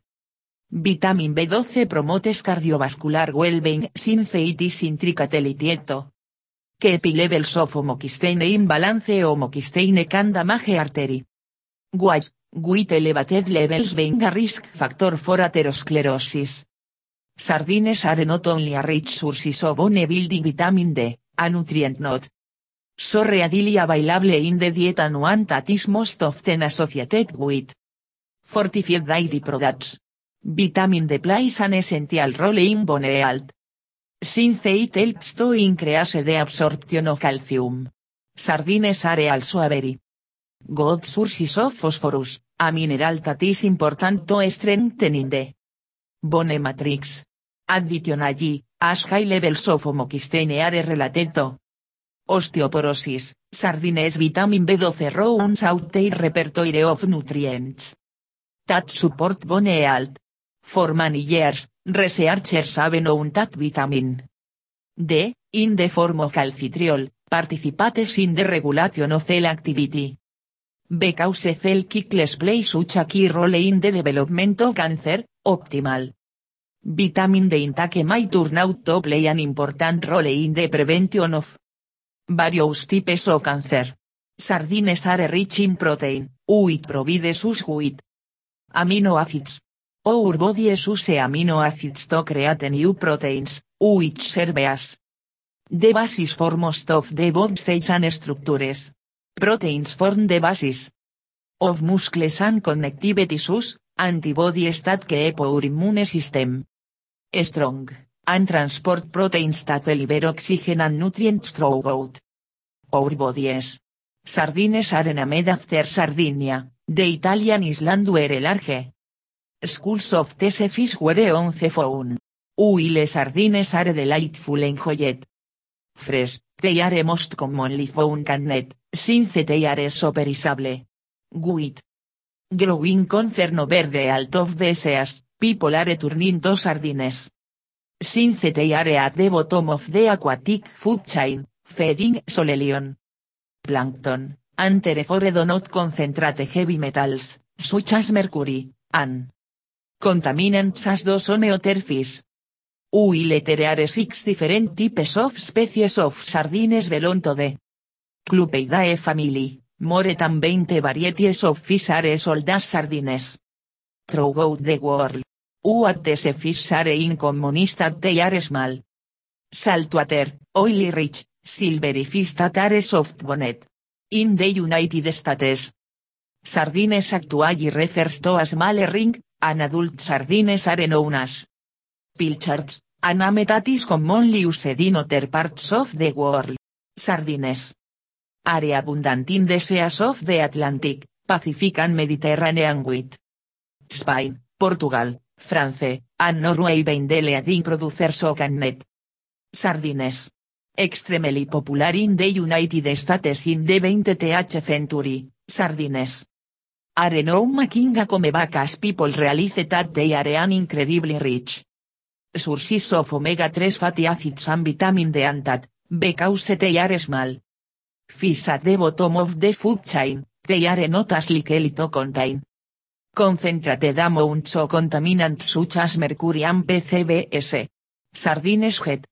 Vitamin B12 promotes cardiovascular well-being since it is intricately tieto. Keep levels of homocysteine in balance homocysteine can damage artery. Which, with elevated levels being a risk factor for atherosclerosis. Sardines are not only a rich source of bone building vitamin D, a nutrient not so readily available in the diet and one that is most often associated with fortified dairy products. Vitamin D plays an essential role in bone health. Since it helps to increase the absorption of calcium. Sardines are also a very good sources of phosphorus, a mineral that is important to strengthening the bone matrix. Additionally, as high levels of homocysteine are related to osteoporosis, sardines vitamin B12 rounds out their repertoire of nutrients that support bone health. For many years, researchers have known that vitamin D, in the form of calcitriol, participates in the regulation of cell activity. Because cell cycles play such a key role in the development of cancer, optimal. Vitamin D intake might turn out to play an important role in the prevention of various types of cancer. Sardines are rich in protein, which provides us with amino acids. Our body use amino acids to create new proteins, which serve as the basis for most of the body's cells and structures. Proteins form the basis of muscles and connective tissues, antibodies that keep our immune system strong and transport proteins that deliver oxygen and nutrients throughout our bodies. Sardines are named after Sardinia, the Italian island where large schools of these fish were once found. While sardines are delightful enjoyed fresh, they are most commonly found canned, since they are so perishable. With growing concern over the health of the seas, people are turning to sardines. Since they are at the bottom of the aquatic food chain, feeding solelion. Plankton, and therefore do not concentrate heavy metals, such as mercury, and contaminants as do some other are six different types of species of sardines belong to Clupeidae family, more than 20 varieties of fish are sold as sardines. Throughout the world. These fish are in common is that they are small. Saltwater, oily rich, silvery fish soft bonnet. In the United States. Sardines actually refers to a small ring, and adult sardines are known as pilchards, a name that is commonly used in other parts of the world. Sardines are abundant in the seas of the Atlantic, Pacific and Mediterranean with Spain, Portugal, France, and Norway being the leading producers sardines. Extremely popular in the United States in the 20th century, sardines. Are known making a comeback as people realize that they are an incredibly rich. Sources of omega-3 fatty acids and vitamin D and that, because they are small. Fish at the bottom of the food chain, they are not as likely to contain. Concentrated amounts of contaminants such as mercury and PCBs. Sardines het.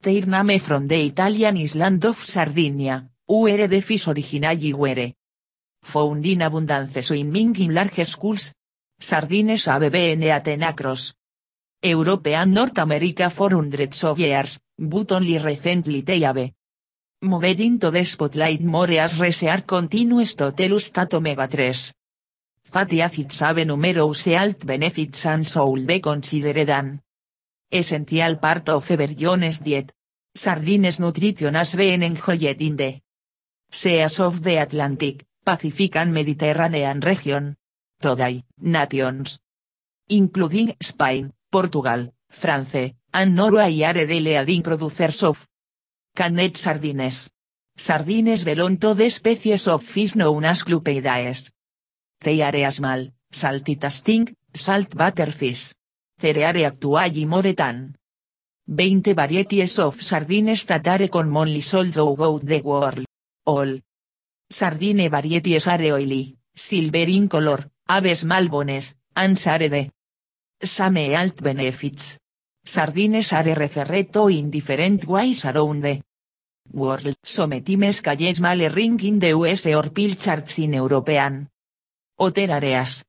Their name from the Italian island of Sardinia, where the fish originally were. Found in abundance swimming in large schools. Sardines ABB Atenacros. Europe and North America for hundreds of years, but only recently they have moved into the spotlight more as research continues to tell us that omega-3 fatty acids have numerous health benefits and should be considered an essential part of everyone's diet. Sardines nutrition has been enjoyed in the seas of the Atlantic, Pacific and Mediterranean region. Today, nations, including Spain, Portugal, France, and Norway are the leading producers of canned sardines. Sardines belong to the species of fish known as Clupeidaes. They are small, salty tasting, salt butterfish. There are actually more than 20 varieties of sardines that are commonly sold throughout the world. All sardine varieties are oily, silver in color, have small bones, and share the same health benefits. Sardines are referred to in different ways around the world. Sometimes calles small ring in the US or pilchards in European other areas.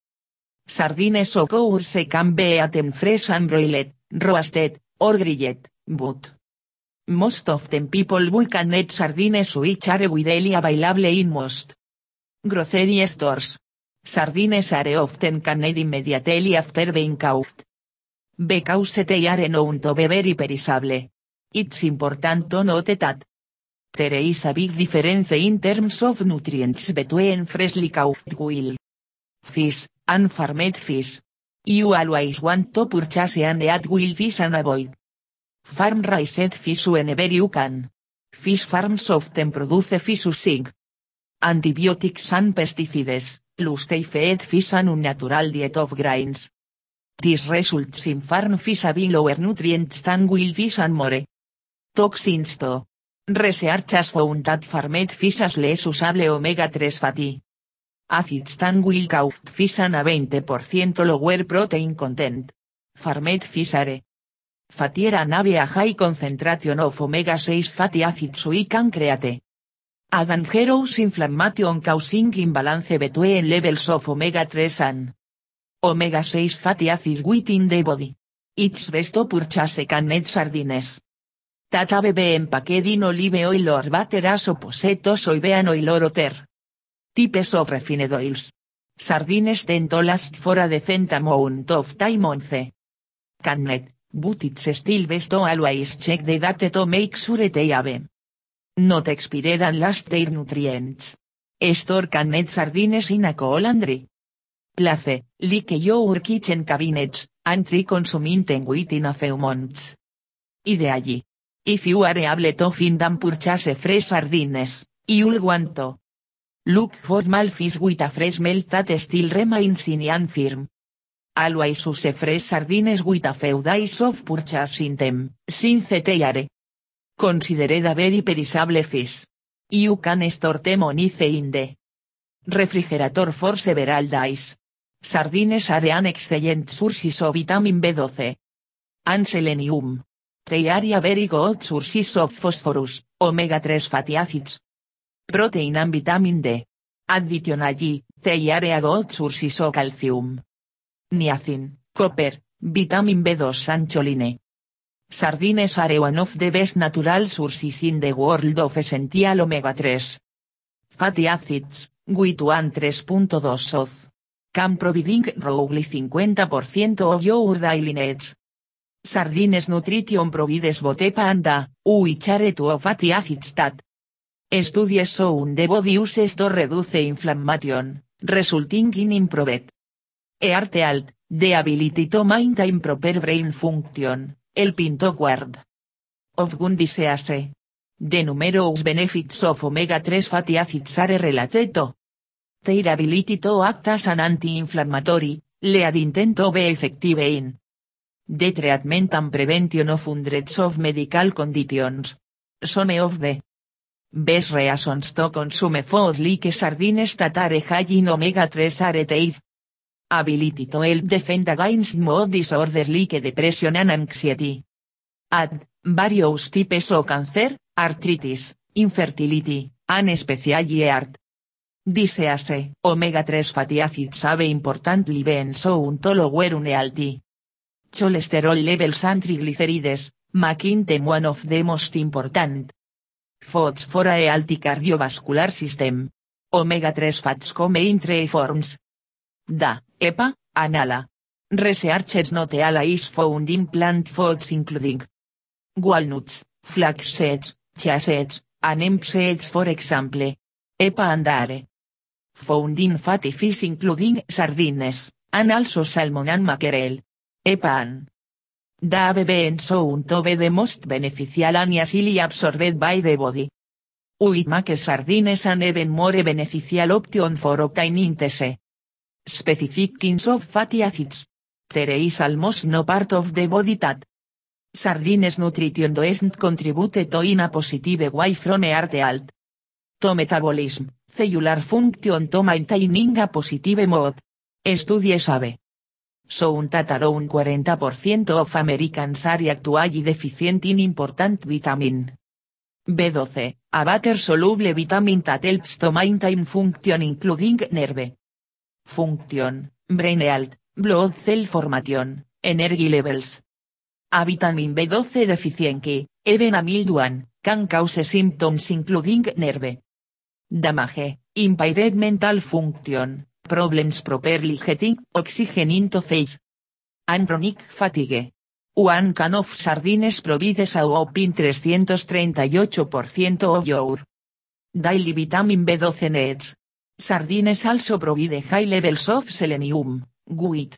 Sardines of course can be eaten fresh and broiled, roasted, or grilled, but most of people buy canned sardines which are widely available in most grocery stores. Sardines are often canned immediately after being caught. Because they are known to be very perishable. It's important to note that there is a big difference in terms of nutrients between freshly caught wild fish, and farmed fish. You always want to purchase and eat wild fish and avoid farm raised fish whenever you can. Fish farms often produce fish using antibiotics and pesticides, plus they feed fish an unnatural diet of grains. This results in farm fish having lower nutrients than wild fish and more toxins too. Research has found that farmed fish has less usable omega-3 fatty wild caught fish and a 20% lower protein content. Farmed fish are fattier and have a high concentration of omega-6 fatty acids we can create a dangerous inflammation causing imbalance between levels of omega-3 and omega-6 fatty acids within the body. It's best to purchase canned sardines. That have been packaged in olive oil or butter as opposed to soybean oil or other types of refined oils. Sardines tend to last for a decent amount of time on the canned, but it's still best to always check the date to make sure they have not expired and last their nutrients. Store canned sardines in a colandry. Place, like your kitchen cabinets, and try consuming them within a few months. Ideally. If you are able to find and purchase fresh sardines, you'll want to Look for malfish with a fresh melt that still remains in an firm. Always use fresh sardines with a few days of purchasing them, since they are considered a very perishable fish. You can store them on ice in the refrigerator for several days. Sardines are an excellent source of vitamin B12 and selenium. They are very good sources of phosphorus, omega-3 fatty acids, protein and vitamin D. Additionally, they are good sources of calcium. Niacin, copper, vitamin B2 and choline. Sardines are one of the best natural sources in the world of essential omega-3 fatty acids, with 1 3.2 of can providing roughly 50% of your daily needs. Sardines nutrition provides both panda, which are two fatty acids that Studies shown the body uses to reduce inflammation, resulting in improved heart health, the ability to maintain proper brain function, el pinto guard of gun disease. The numerous benefits of omega-3 fatty acids are related to their ability to act as an anti-inflammatory, leading to be effective in the treatment and prevention of hundreds of medical conditions. Some of the best reasons to consume food like sardines that are high in omega-3 are. Ability to help defend against mood disorders like depression and anxiety. Add, various types of cancer, arthritis, infertility, and especially heart. Disease, omega-3 fatty acids have importantly been shown to lower unhealthy cholesterol levels and triglycerides, making one of the most important foods for a healthy cardiovascular system. Omega-3 fats come in three forms. Da, EPA, ANALA. Researchers note ALA is found in plant foods including walnuts, flax seeds, chia seeds, and hemp seeds for example. EPA and ARE. Found in fatty fish including sardines, and also salmon and mackerel. EPAN. Da have been shown to be the most beneficial and easily absorbed by the body. It makes sardines an even more beneficial option for obtaining tese. Specific kinds of fatty acids. There is almost no part of the body that sardines nutrition doesn't contribute to in a positive way from heart health. To metabolism, cellular function to maintaining a positive mode. Estudie sabe. Sound that around 40% of Americans are actually deficient in important vitamin. B12, a water soluble vitamin that helps to maintain function including nerve function, brain health, blood cell formation, energy levels. A vitamin B12 deficiency, even a mild one, can cause symptoms including nerve damage, impaired mental function, problems properly getting oxygen into face. And chronic fatigue. One can of sardines provides a whopping 338% of your daily vitamin B12 needs. Sardines also provide high levels of selenium, with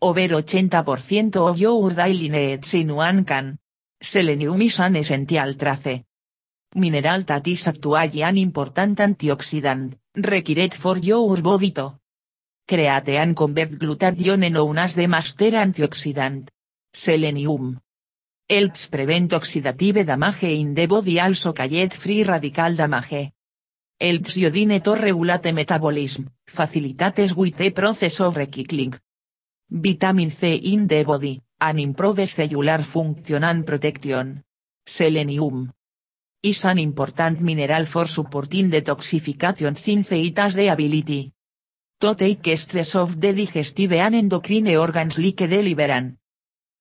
over 80% of your daily needs in one can. Selenium is an essential trace. Mineral that is actually an important antioxidant, required for your body to create and convert glutathione known as the master antioxidant. Selenium. Helps prevent oxidative damage in the body also called free radical damage. Helps iodine to regulate metabolism, facilitates with the process of recycling. Vitamin C in the body, and improves cellular function and protection. Selenium is an important mineral for supporting detoxification since it has the ability to take stress of the digestive and endocrine organs like the liver and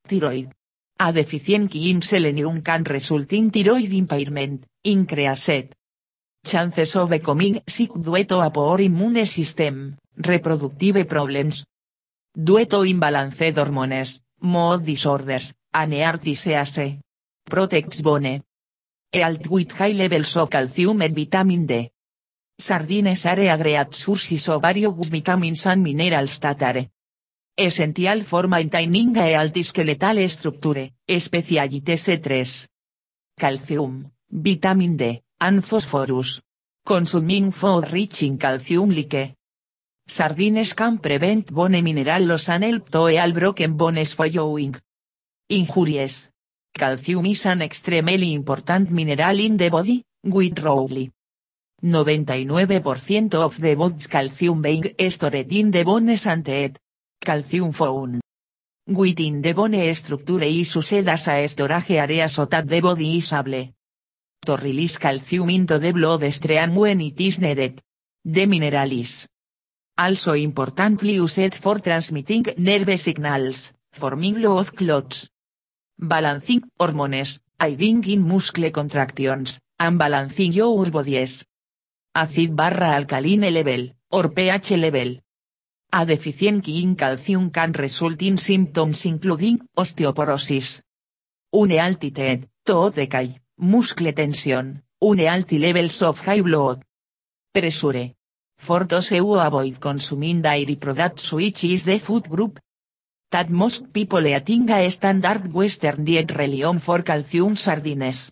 thyroid. A deficiency in selenium can result in thyroid impairment, increased chances of becoming sick due to a poor immune system, reproductive problems, due to imbalanced hormones, mood disorders, and. Protects bone. Health with high levels of calcium and vitamin D. Sardines are a great sources of various vitamins and minerals that are essential for maintaining a healthy skeletal structure, especially T3. Calcium, vitamin D, and phosphorus. Consuming food rich in calcium like sardines can prevent bone mineral loss and help to heal broken bones following injuries. Calcium is an extremely important mineral in the body, with roughly 99% of the body's calcium being stored in the bones and teeth. Calcium found within the bone structure is used as a storage area so that the body is able to release calcium into the bloodstream when it is needed. The mineral is also importantly used for transmitting nerve signals, forming blood clots, balancing hormones, aiding in muscle contractions, and balancing your bodies. Acid barra alkaline level, or pH level. A deficiency in calcium can result in symptoms including osteoporosis, unhealthy to decay, muscle tension, unhealthy levels of high blood pressure. For those who avoid consuming dairy products which is the food group that most people eating a standard western diet relion for calcium sardines.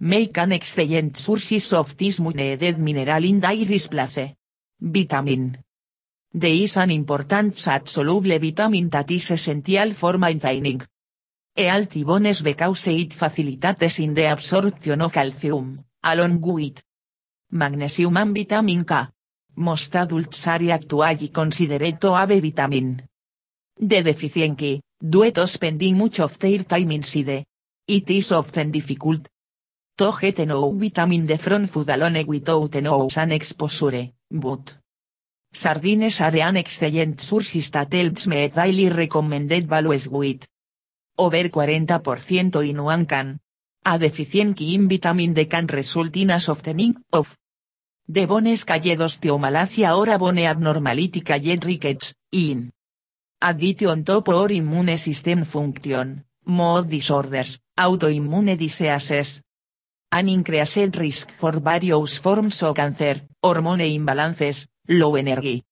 Make an excellent sources of this needed mineral in dairy's place. Vitamin. D is an important sat-soluble vitamin that is essential for maintaining healthy bones because it facilitates in the absorption of calcium, along with magnesium and vitamin K. Most adults are actually considered to have vitamin D deficiency, due to spending much of their time inside. It is often difficult to get enough vitamin D from food alone without enough sun exposure, but sardines are an excellent source that helps me daily recommended values with over 40% in one can. A deficiency in vitamin D can result in a softening of the bones calledos malacia ora bone abnormality called rickets, in addition to poor immune system function, mood disorders, autoimmune diseases. An increased risk for various forms of cancer, hormone imbalances, low energy,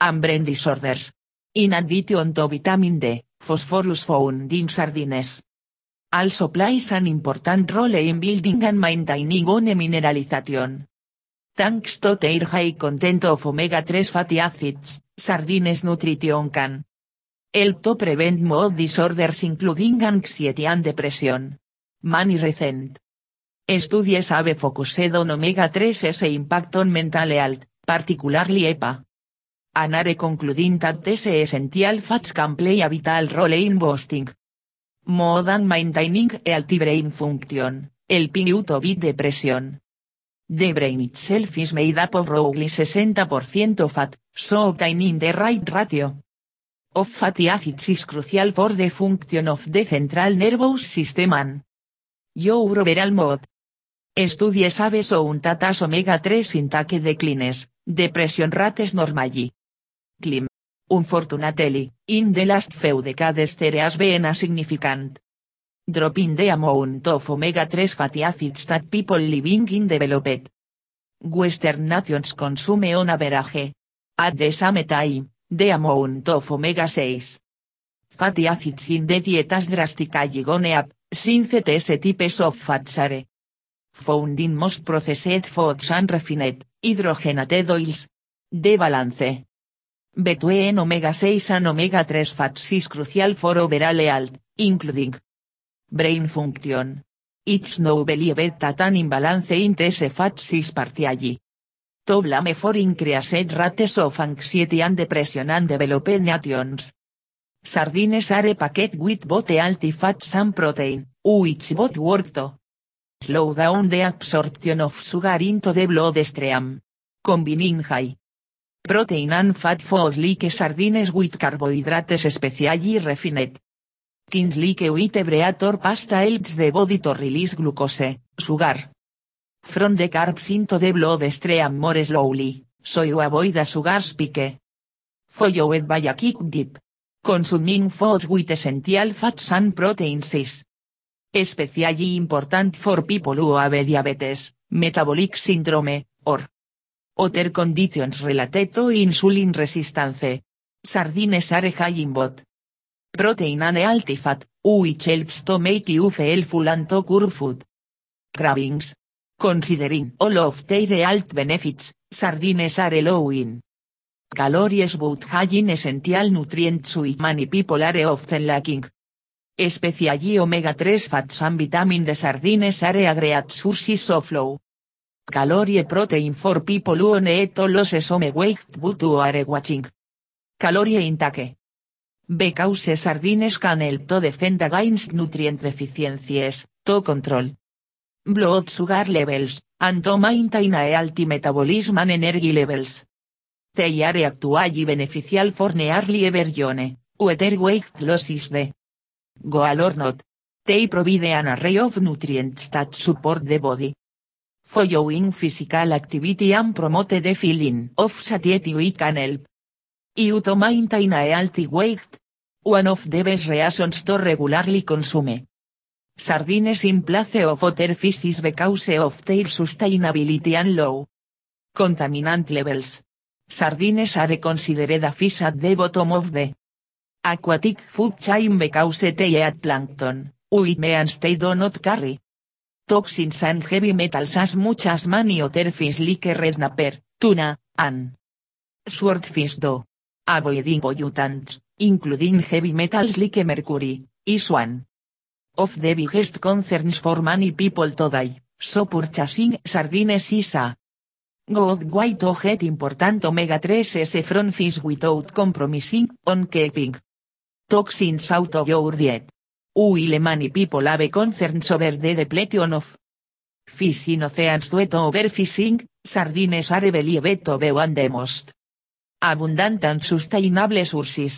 and brain disorders. In addition to vitamin D, phosphorus found in sardines. Also plays an important role in building and maintaining bone mineralization. Thanks to their high content of omega-3 fatty acids, sardines nutrition can help to prevent mood disorders including anxiety and depression. Many recent studies have focused on omega-3 as impact on mental health, particularly EPA. Anare concluding that these essential fats can play a vital role in boosting mood and maintaining healthy brain function, helping you to beat depression. The brain itself is made up of roughly 60% fat, so obtaining the right ratio of fatty acids is crucial for the function of the central nervous system and your overall mood. Studies have shown that as omega-3 intake declines, depression rates normally. Clim. Unfortunately, in the last few decades there has been a significant drop in the amount of omega-3 fatty acids that people living in developed Western nations consume on average. At the same time, the amount of omega-6 fatty acids in the diet has drastically gone up, since these types of fats are found in most processed foods and refined, hydrogenated oils. De balance between omega-6 and omega-3 fats is crucial for overall health, including brain function. It's no believed that an imbalance in these fats is partly to blame for increased rates of anxiety and depression and developed nations. Sardines are packed with both healthy fats and protein, which both work to slow down the absorption of sugar into the bloodstream. Combining high protein and fat foods like sardines with carbohydrates especially refined. Things like wheat bread or pasta helps the body to release glucose, sugar. From the carbs into the more slowly, so you avoid a sugar spike. Followed by a kick dip. Consuming foods with essential fats and proteins is especially important for people who have diabetes, metabolic syndrome, or other conditions related to insulin resistance. Sardines are high in both protein and healthy fat, which helps to make you feel full and to curb food cravings. Considering all of their health benefits, sardines are low in calories but high in essential nutrients which many people are often lacking. Especially omega-3 fats and vitamin D sardines are a great sources of low Calorie protein for people who eat losses some weight but who are watching. Calorie intake. Because sardines can help to defend against nutrient deficiencies, to control blood sugar levels, and to maintain a healthy metabolism and energy levels. They are actually beneficial for nearly everyone, whether weight loss is the goal or not. They provide an array of nutrients that support the body following physical activity and promote the feeling of satiety we can help you to maintain a healthy weight. One of the best reasons to regularly consume sardines in place of other because of their sustainability and low contaminant levels. Sardines are considered a fish at the bottom of the aquatic food chain because they eat plankton, which means they do not carry toxins and heavy metals as much as many other fish like red snapper, tuna, and swordfish do. Avoiding pollutants, including heavy metals like mercury, is one of the biggest concerns for many people today, So purchasing sardines is a good way to get important omega-3 s from fish without compromising on keeping toxins out of your diet. While many people have concerns over the depletion of fish in oceans. Due to overfishing, sardines are believed to be one the most abundant and sustainable sources